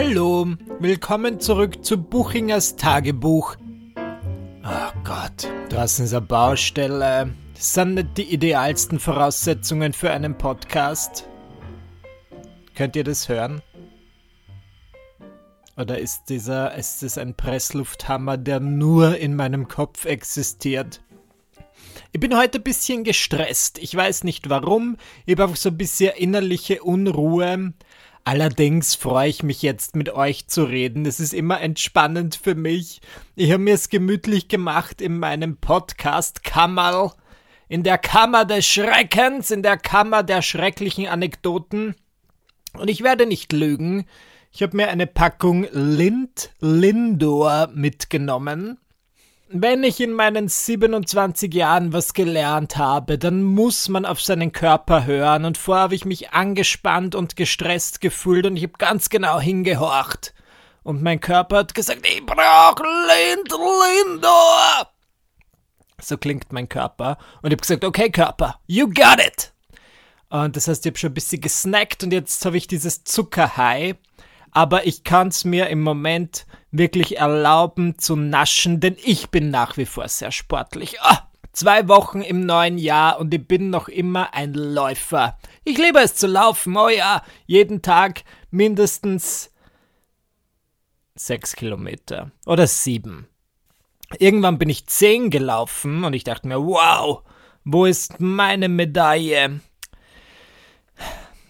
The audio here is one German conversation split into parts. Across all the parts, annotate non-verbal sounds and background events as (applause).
Hallo, willkommen zurück zu Buchingers Tagebuch. Oh Gott, draußen ist eine Baustelle. Das sind nicht die idealsten Voraussetzungen für einen Podcast. Könnt ihr das hören? Oder ist dieser, ist es ein Presslufthammer, der nur in meinem Kopf existiert? Ich bin heute ein bisschen gestresst. Ich weiß nicht warum. Ich habe einfach so ein bisschen innerliche Unruhe. Allerdings freue ich mich jetzt mit euch zu reden. Es ist immer entspannend für mich. Ich habe mir es gemütlich gemacht in meinem Podcast Kammerl. In der Kammer des Schreckens, in der Kammer der schrecklichen Anekdoten. Und ich werde nicht lügen. Ich habe mir eine Packung Lind Lindor mitgenommen. Wenn ich in meinen 27 Jahren was gelernt habe, dann muss man auf seinen Körper hören und vorher habe ich mich angespannt und gestresst gefühlt und ich habe ganz genau hingehorcht. Und mein Körper hat gesagt, ich brauche Lind Lindor. So klingt mein Körper. Und ich habe gesagt, okay Körper, you got it. Und das heißt, ich habe schon ein bisschen gesnackt und jetzt habe ich dieses Zuckerhai aber ich kann es mir im Moment wirklich erlauben zu naschen, denn ich bin nach wie vor sehr sportlich. Ah, zwei Wochen im neuen Jahr und ich bin noch immer ein Läufer. Ich liebe es zu laufen, oh ja, jeden Tag mindestens sechs Kilometer oder sieben. Irgendwann bin ich zehn gelaufen und ich dachte mir, wow, wo ist meine Medaille?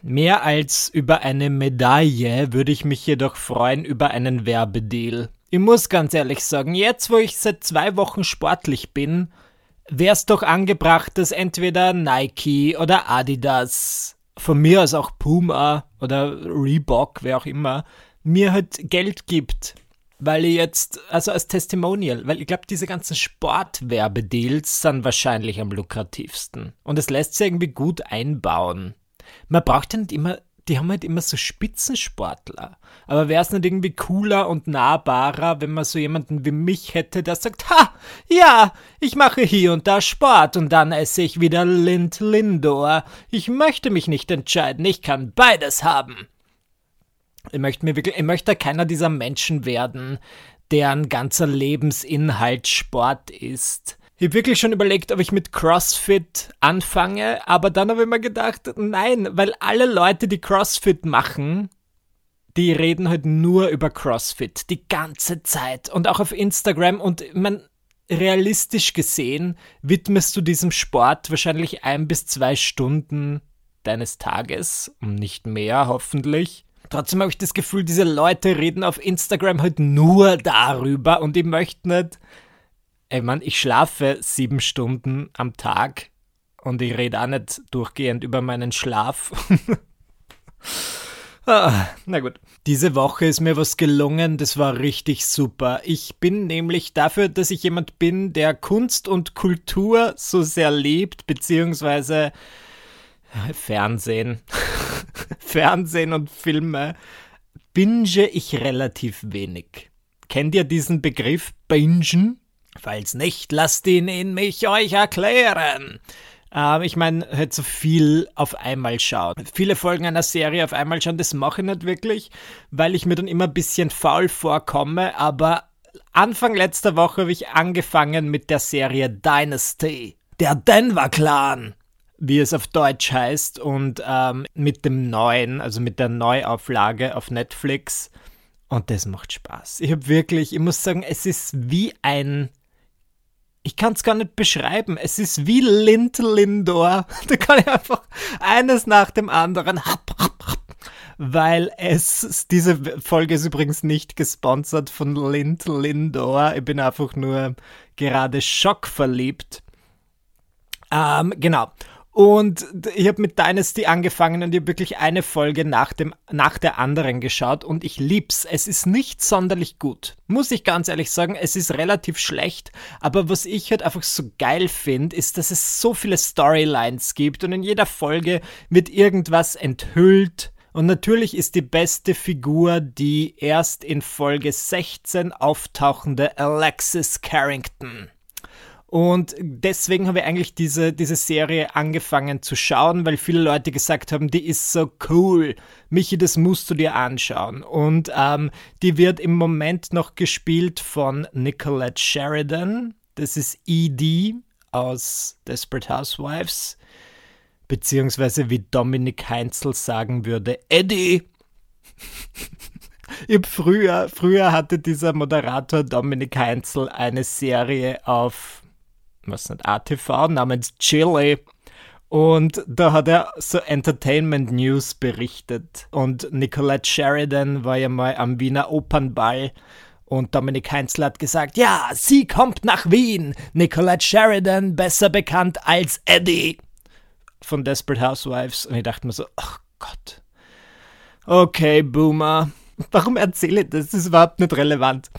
Mehr als über eine Medaille würde ich mich jedoch freuen über einen Werbedeal. Ich muss ganz ehrlich sagen, jetzt wo ich seit zwei Wochen sportlich bin, wäre es doch angebracht, dass entweder Nike oder Adidas, von mir aus auch Puma oder Reebok, wer auch immer, mir halt Geld gibt. Weil ich jetzt, also als Testimonial, weil ich glaube, diese ganzen Sportwerbedeals sind wahrscheinlich am lukrativsten. Und es lässt sich irgendwie gut einbauen man braucht ja nicht immer, die haben halt immer so Spitzensportler. Aber wäre es nicht irgendwie cooler und nahbarer, wenn man so jemanden wie mich hätte, der sagt, ha, ja, ich mache hier und da Sport und dann esse ich wieder Lind Lindor. Ich möchte mich nicht entscheiden, ich kann beides haben. Ich möchte mir wirklich, ich möchte keiner dieser Menschen werden, deren ganzer Lebensinhalt Sport ist. Ich habe wirklich schon überlegt, ob ich mit CrossFit anfange, aber dann habe ich mir gedacht, nein, weil alle Leute, die CrossFit machen, die reden halt nur über CrossFit die ganze Zeit und auch auf Instagram und man realistisch gesehen widmest du diesem Sport wahrscheinlich ein bis zwei Stunden deines Tages, nicht mehr hoffentlich. Trotzdem habe ich das Gefühl, diese Leute reden auf Instagram halt nur darüber und ich möchte nicht Ey, Mann, ich schlafe sieben Stunden am Tag und ich rede auch nicht durchgehend über meinen Schlaf. (laughs) ah, na gut. Diese Woche ist mir was gelungen, das war richtig super. Ich bin nämlich dafür, dass ich jemand bin, der Kunst und Kultur so sehr liebt, beziehungsweise äh, Fernsehen. (laughs) Fernsehen und Filme binge ich relativ wenig. Kennt ihr diesen Begriff Bingen? Falls nicht, lasst ihn in mich euch erklären. Ähm, ich meine, halt so viel auf einmal schauen. Viele Folgen einer Serie auf einmal schauen, das mache ich nicht wirklich, weil ich mir dann immer ein bisschen faul vorkomme, aber Anfang letzter Woche habe ich angefangen mit der Serie Dynasty. Der Denver Clan wie es auf Deutsch heißt, und ähm, mit dem neuen, also mit der Neuauflage auf Netflix. Und das macht Spaß. Ich habe wirklich, ich muss sagen, es ist wie ein ich kann es gar nicht beschreiben. Es ist wie Lind Lindor. (laughs) Da kann ich einfach eines nach dem anderen. Weil es, diese Folge ist übrigens nicht gesponsert von Lind Lindor. Ich bin einfach nur gerade schockverliebt. Ähm, genau. Und ich habe mit Dynasty angefangen und ich habe wirklich eine Folge nach, dem, nach der anderen geschaut und ich lieb's. Es ist nicht sonderlich gut. Muss ich ganz ehrlich sagen, es ist relativ schlecht. Aber was ich halt einfach so geil finde, ist, dass es so viele Storylines gibt und in jeder Folge wird irgendwas enthüllt. Und natürlich ist die beste Figur die erst in Folge 16 auftauchende Alexis Carrington. Und deswegen habe ich eigentlich diese, diese Serie angefangen zu schauen, weil viele Leute gesagt haben, die ist so cool. Michi, das musst du dir anschauen. Und ähm, die wird im Moment noch gespielt von Nicolette Sheridan. Das ist ED aus Desperate Housewives. Beziehungsweise wie Dominik Heinzel sagen würde, Eddie. (laughs) Ich früher, früher hatte dieser Moderator Dominik Heinzel eine Serie auf was nicht, ATV namens Chili. Und da hat er so Entertainment News berichtet. Und Nicolette Sheridan war ja mal am Wiener Opernball. Und Dominik Heinzl hat gesagt, ja, sie kommt nach Wien. Nicolette Sheridan, besser bekannt als Eddie. Von Desperate Housewives. Und ich dachte mir so, ach Gott. Okay, Boomer. (laughs) Warum erzähle ich das? Das ist überhaupt nicht relevant.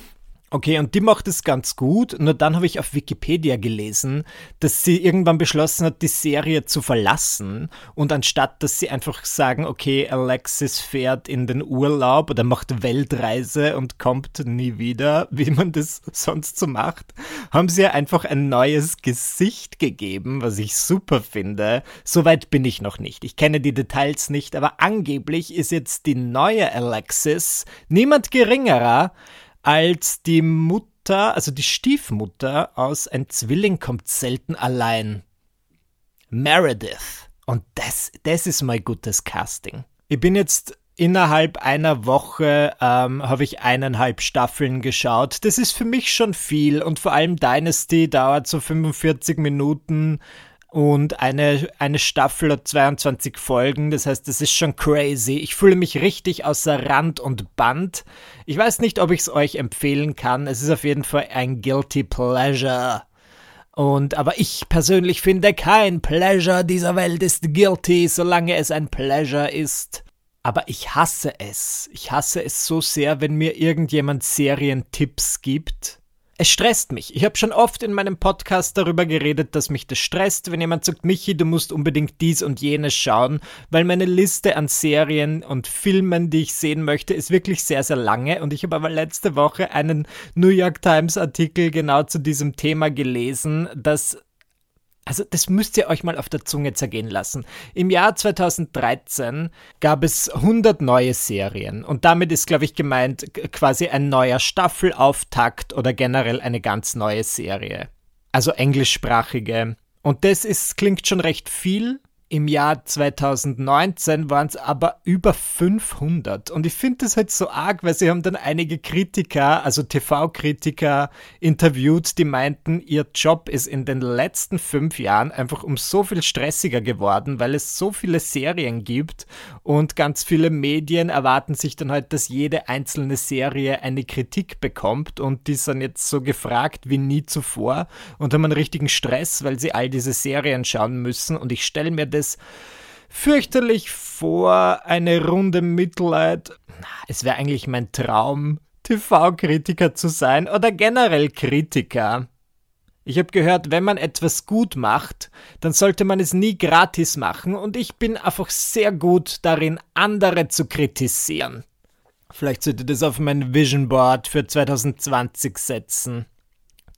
Okay, und die macht es ganz gut. Nur dann habe ich auf Wikipedia gelesen, dass sie irgendwann beschlossen hat, die Serie zu verlassen. Und anstatt, dass sie einfach sagen, okay, Alexis fährt in den Urlaub oder macht Weltreise und kommt nie wieder, (laughs) wie man das sonst so macht, haben sie ihr einfach ein neues Gesicht gegeben, was ich super finde. Soweit bin ich noch nicht. Ich kenne die Details nicht, aber angeblich ist jetzt die neue Alexis niemand geringerer als die Mutter, also die Stiefmutter aus Ein Zwilling kommt selten allein. Meredith. Und das, das ist mein gutes Casting. Ich bin jetzt innerhalb einer Woche ähm, habe ich eineinhalb Staffeln geschaut. Das ist für mich schon viel und vor allem Dynasty dauert so 45 Minuten und eine, eine Staffel hat 22 Folgen, das heißt, das ist schon crazy. Ich fühle mich richtig außer Rand und Band. Ich weiß nicht, ob ich es euch empfehlen kann. Es ist auf jeden Fall ein Guilty Pleasure. Und aber ich persönlich finde, kein Pleasure dieser Welt ist guilty, solange es ein Pleasure ist. Aber ich hasse es. Ich hasse es so sehr, wenn mir irgendjemand Serientipps gibt es stresst mich. Ich habe schon oft in meinem Podcast darüber geredet, dass mich das stresst, wenn jemand sagt, Michi, du musst unbedingt dies und jenes schauen, weil meine Liste an Serien und Filmen, die ich sehen möchte, ist wirklich sehr, sehr lange. Und ich habe aber letzte Woche einen New York Times Artikel genau zu diesem Thema gelesen, dass also das müsst ihr euch mal auf der Zunge zergehen lassen. Im Jahr 2013 gab es 100 neue Serien und damit ist, glaube ich, gemeint quasi ein neuer Staffelauftakt oder generell eine ganz neue Serie. Also englischsprachige. Und das ist, klingt schon recht viel, im Jahr 2019 waren es aber über 500. Und ich finde das halt so arg, weil sie haben dann einige Kritiker, also TV-Kritiker, interviewt, die meinten, ihr Job ist in den letzten fünf Jahren einfach um so viel stressiger geworden, weil es so viele Serien gibt und ganz viele Medien erwarten sich dann halt, dass jede einzelne Serie eine Kritik bekommt und die sind jetzt so gefragt wie nie zuvor und haben einen richtigen Stress, weil sie all diese Serien schauen müssen. Und ich stelle mir das es fürchterlich vor, eine Runde Mitleid. Es wäre eigentlich mein Traum, TV-Kritiker zu sein oder generell Kritiker. Ich habe gehört, wenn man etwas gut macht, dann sollte man es nie gratis machen und ich bin einfach sehr gut darin, andere zu kritisieren. Vielleicht sollte das auf mein Vision Board für 2020 setzen.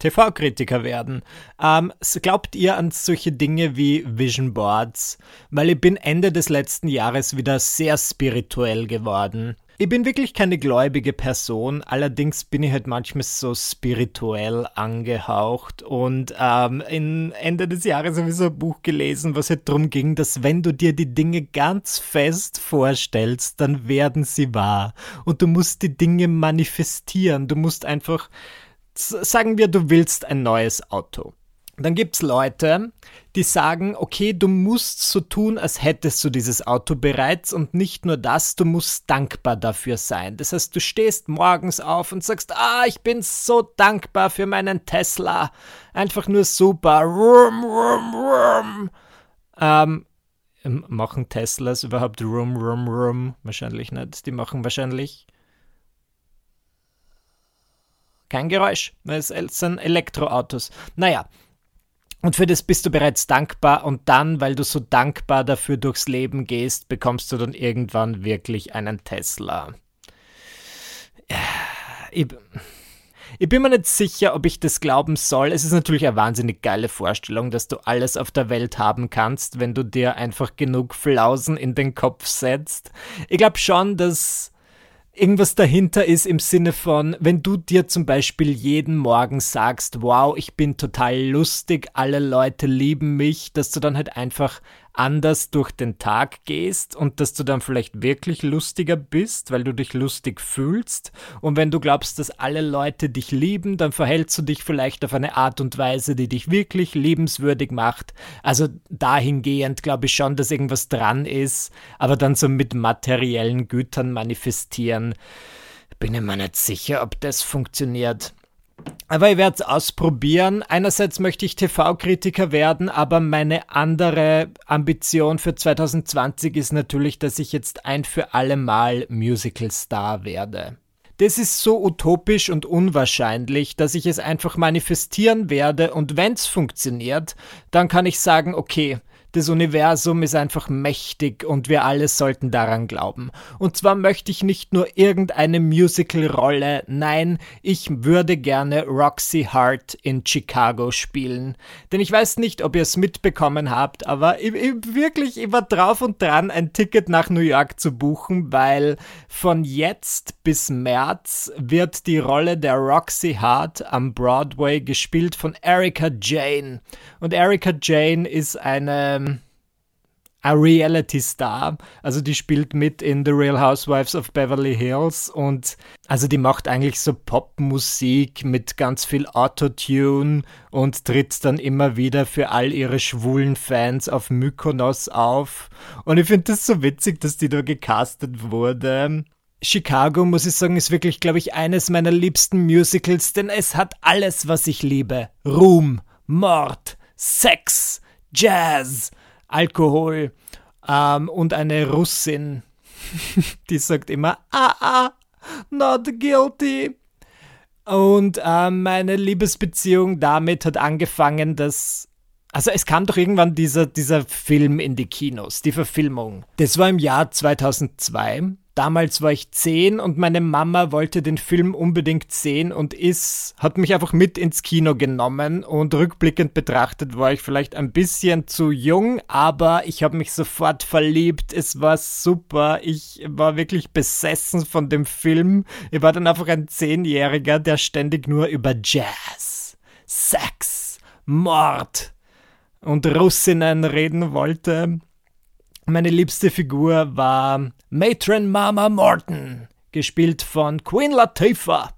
TV-Kritiker werden. Ähm, glaubt ihr an solche Dinge wie Vision Boards? Weil ich bin Ende des letzten Jahres wieder sehr spirituell geworden. Ich bin wirklich keine gläubige Person, allerdings bin ich halt manchmal so spirituell angehaucht und ähm, in Ende des Jahres habe ich so ein Buch gelesen, was halt darum ging, dass wenn du dir die Dinge ganz fest vorstellst, dann werden sie wahr und du musst die Dinge manifestieren, du musst einfach sagen wir, du willst ein neues Auto. Dann gibt es Leute, die sagen, okay, du musst so tun, als hättest du dieses Auto bereits und nicht nur das, du musst dankbar dafür sein. Das heißt, du stehst morgens auf und sagst, ah, ich bin so dankbar für meinen Tesla. Einfach nur super. Rum, rum, rum. Ähm, machen Teslas überhaupt rum, rum, rum? Wahrscheinlich nicht. Die machen wahrscheinlich kein Geräusch. Es sind Elektroautos. Naja. Und für das bist du bereits dankbar und dann, weil du so dankbar dafür durchs Leben gehst, bekommst du dann irgendwann wirklich einen Tesla. Ich, Ich bin mir nicht sicher, ob ich das glauben soll. Es ist natürlich eine wahnsinnig geile Vorstellung, dass du alles auf der Welt haben kannst, wenn du dir einfach genug Flausen in den Kopf setzt. Ich glaube schon, dass irgendwas dahinter ist im Sinne von, wenn du dir zum Beispiel jeden Morgen sagst, wow, ich bin total lustig, alle Leute lieben mich, dass du dann halt einfach anders durch den Tag gehst und dass du dann vielleicht wirklich lustiger bist, weil du dich lustig fühlst. Und wenn du glaubst, dass alle Leute dich lieben, dann verhältst du dich vielleicht auf eine Art und Weise, die dich wirklich liebenswürdig macht. Also dahingehend glaube ich schon, dass irgendwas dran ist, aber dann so mit materiellen Gütern manifestieren. Bin ich mir nicht sicher, ob das funktioniert. Aber ich werde es ausprobieren. Einerseits möchte ich TV-Kritiker werden, aber meine andere Ambition für 2020 ist natürlich, dass ich jetzt ein für alle Mal Musical-Star werde. Das ist so utopisch und unwahrscheinlich, dass ich es einfach manifestieren werde und wenn es funktioniert, dann kann ich sagen, okay, das Universum ist einfach mächtig und wir alle sollten daran glauben. Und zwar möchte ich nicht nur irgendeine Musical-Rolle, nein, ich würde gerne Roxy Hart in Chicago spielen. Denn ich weiß nicht, ob ihr es mitbekommen habt, aber ich, ich, wirklich, ich war drauf und dran, ein Ticket nach New York zu buchen, weil von jetzt bis März wird die Rolle der Roxy Hart am Broadway gespielt von Erika Jane. Und Erika Jane ist eine ein Reality-Star. Also die spielt mit in The Real Housewives of Beverly Hills und also die macht eigentlich so Popmusik mit ganz viel Autotune und tritt dann immer wieder für all ihre schwulen Fans auf Mykonos auf. Und ich finde das so witzig, dass die da gecastet wurde. Chicago, muss ich sagen, ist wirklich, glaube ich, eines meiner liebsten Musicals, denn es hat alles, was ich liebe. Ruhm, Mord, Sex, Jazz, Alkohol ähm, und eine Russin, (laughs) die sagt immer, ah, ah, not guilty. Und äh, meine Liebesbeziehung damit hat angefangen, dass. Also es kam doch irgendwann dieser, dieser Film in die Kinos, die Verfilmung. Das war im Jahr 2002 Damals war ich zehn und meine Mama wollte den Film unbedingt sehen und ist, hat mich einfach mit ins Kino genommen und rückblickend betrachtet war ich vielleicht ein bisschen zu jung, aber ich habe mich sofort verliebt. Es war super. Ich war wirklich besessen von dem Film. Ich war dann einfach ein Zehnjähriger, der ständig nur über Jazz, Sex, Mord und Russinnen reden wollte. Meine liebste Figur war Matron Mama Morton, gespielt von Queen Latifah.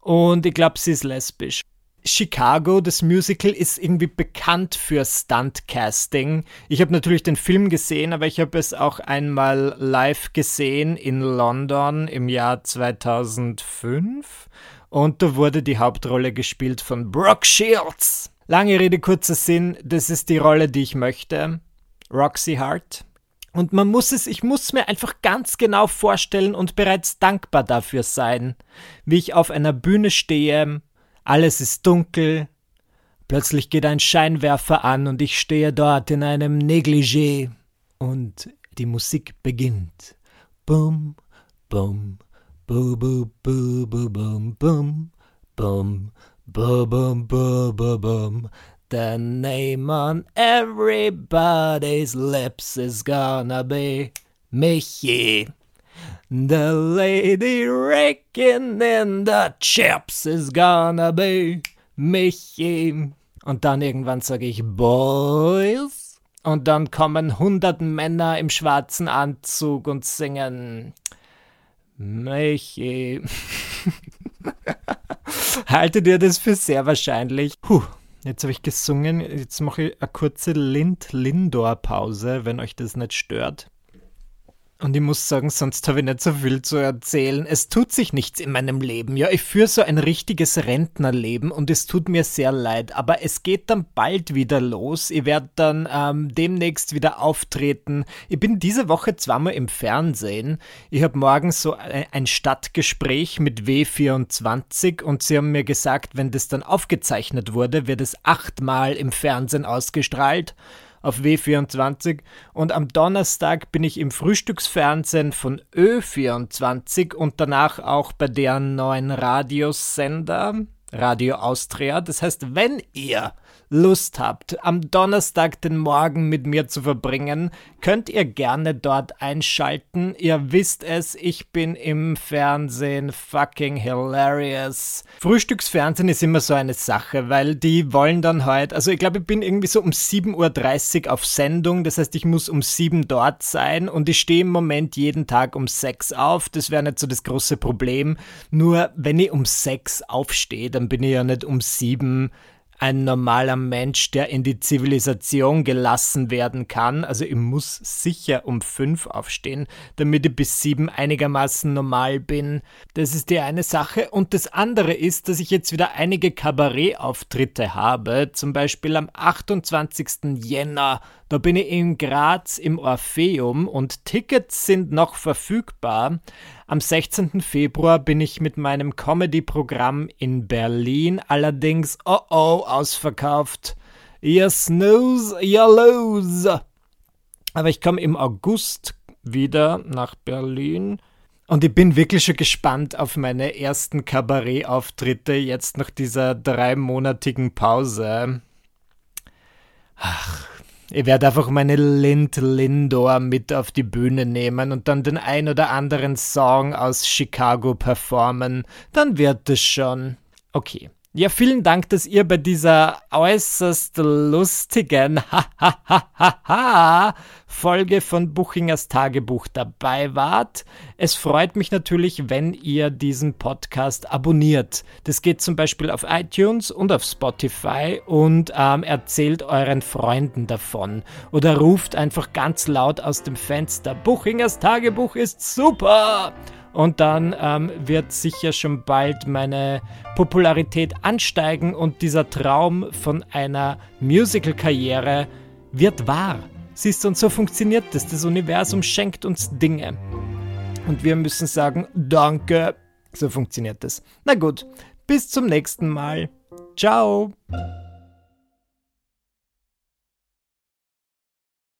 Und ich glaube, sie ist lesbisch. Chicago, das Musical, ist irgendwie bekannt für Stuntcasting. Ich habe natürlich den Film gesehen, aber ich habe es auch einmal live gesehen in London im Jahr 2005. Und da wurde die Hauptrolle gespielt von Brooke Shields. Lange Rede, kurzer Sinn, das ist die Rolle, die ich möchte. Roxy Hart. Und man muss es, ich muss mir einfach ganz genau vorstellen und bereits dankbar dafür sein, wie ich auf einer Bühne stehe, alles ist dunkel, plötzlich geht ein Scheinwerfer an und ich stehe dort in einem Negligé und die Musik beginnt. Bum, bum, bu, bu, bu, bu, bum, bum, bum, bu, bum, bu, bu, bum. The name on everybody's lips is gonna be Michi. The lady raking in the chips is gonna be Michi. Und dann irgendwann sage ich Boys. Und dann kommen hundert Männer im schwarzen Anzug und singen Michi. (laughs) Haltet ihr das für sehr wahrscheinlich? Puh. Jetzt habe ich gesungen, jetzt mache ich eine kurze Lind-Lindor-Pause, wenn euch das nicht stört. Und ich muss sagen, sonst habe ich nicht so viel zu erzählen. Es tut sich nichts in meinem Leben. Ja, ich führe so ein richtiges Rentnerleben und es tut mir sehr leid. Aber es geht dann bald wieder los. Ich werde dann ähm, demnächst wieder auftreten. Ich bin diese Woche zweimal im Fernsehen. Ich habe morgen so ein Stadtgespräch mit W24 und sie haben mir gesagt, wenn das dann aufgezeichnet wurde, wird es achtmal im Fernsehen ausgestrahlt. Auf W24 und am Donnerstag bin ich im Frühstücksfernsehen von Ö24 und danach auch bei deren neuen Radiosender Radio Austria. Das heißt, wenn ihr Lust habt, am Donnerstag den Morgen mit mir zu verbringen, könnt ihr gerne dort einschalten. Ihr wisst es, ich bin im Fernsehen fucking hilarious. Frühstücksfernsehen ist immer so eine Sache, weil die wollen dann heute, also ich glaube, ich bin irgendwie so um 7.30 Uhr auf Sendung, das heißt, ich muss um 7 dort sein und ich stehe im Moment jeden Tag um 6 auf. Das wäre nicht so das große Problem. Nur wenn ich um 6 aufstehe, dann bin ich ja nicht um 7 ein normaler Mensch, der in die Zivilisation gelassen werden kann. Also ich muss sicher um fünf aufstehen, damit ich bis sieben einigermaßen normal bin. Das ist die eine Sache. Und das andere ist, dass ich jetzt wieder einige Kabarettauftritte habe. Zum Beispiel am 28. Jänner. Da bin ich in Graz im Orpheum und Tickets sind noch verfügbar. Am 16. Februar bin ich mit meinem Comedy-Programm in Berlin, allerdings, oh oh, ausverkauft. Ihr snooze, ihr lose. Aber ich komme im August wieder nach Berlin. Und ich bin wirklich schon gespannt auf meine ersten Kabarettauftritte jetzt nach dieser dreimonatigen Pause. Ach, ich werde einfach meine Lind Lindor mit auf die Bühne nehmen und dann den ein oder anderen Song aus Chicago performen. Dann wird es schon. Okay. Ja, vielen Dank, dass ihr bei dieser äußerst lustigen (laughs) Folge von Buchingers Tagebuch dabei wart. Es freut mich natürlich, wenn ihr diesen Podcast abonniert. Das geht zum Beispiel auf iTunes und auf Spotify und ähm, erzählt euren Freunden davon. Oder ruft einfach ganz laut aus dem Fenster, Buchingers Tagebuch ist super! Und dann ähm, wird sicher schon bald meine Popularität ansteigen und dieser Traum von einer Musical-Karriere wird wahr. Siehst du, und so funktioniert das. Das Universum schenkt uns Dinge. Und wir müssen sagen, danke. So funktioniert das. Na gut, bis zum nächsten Mal. Ciao.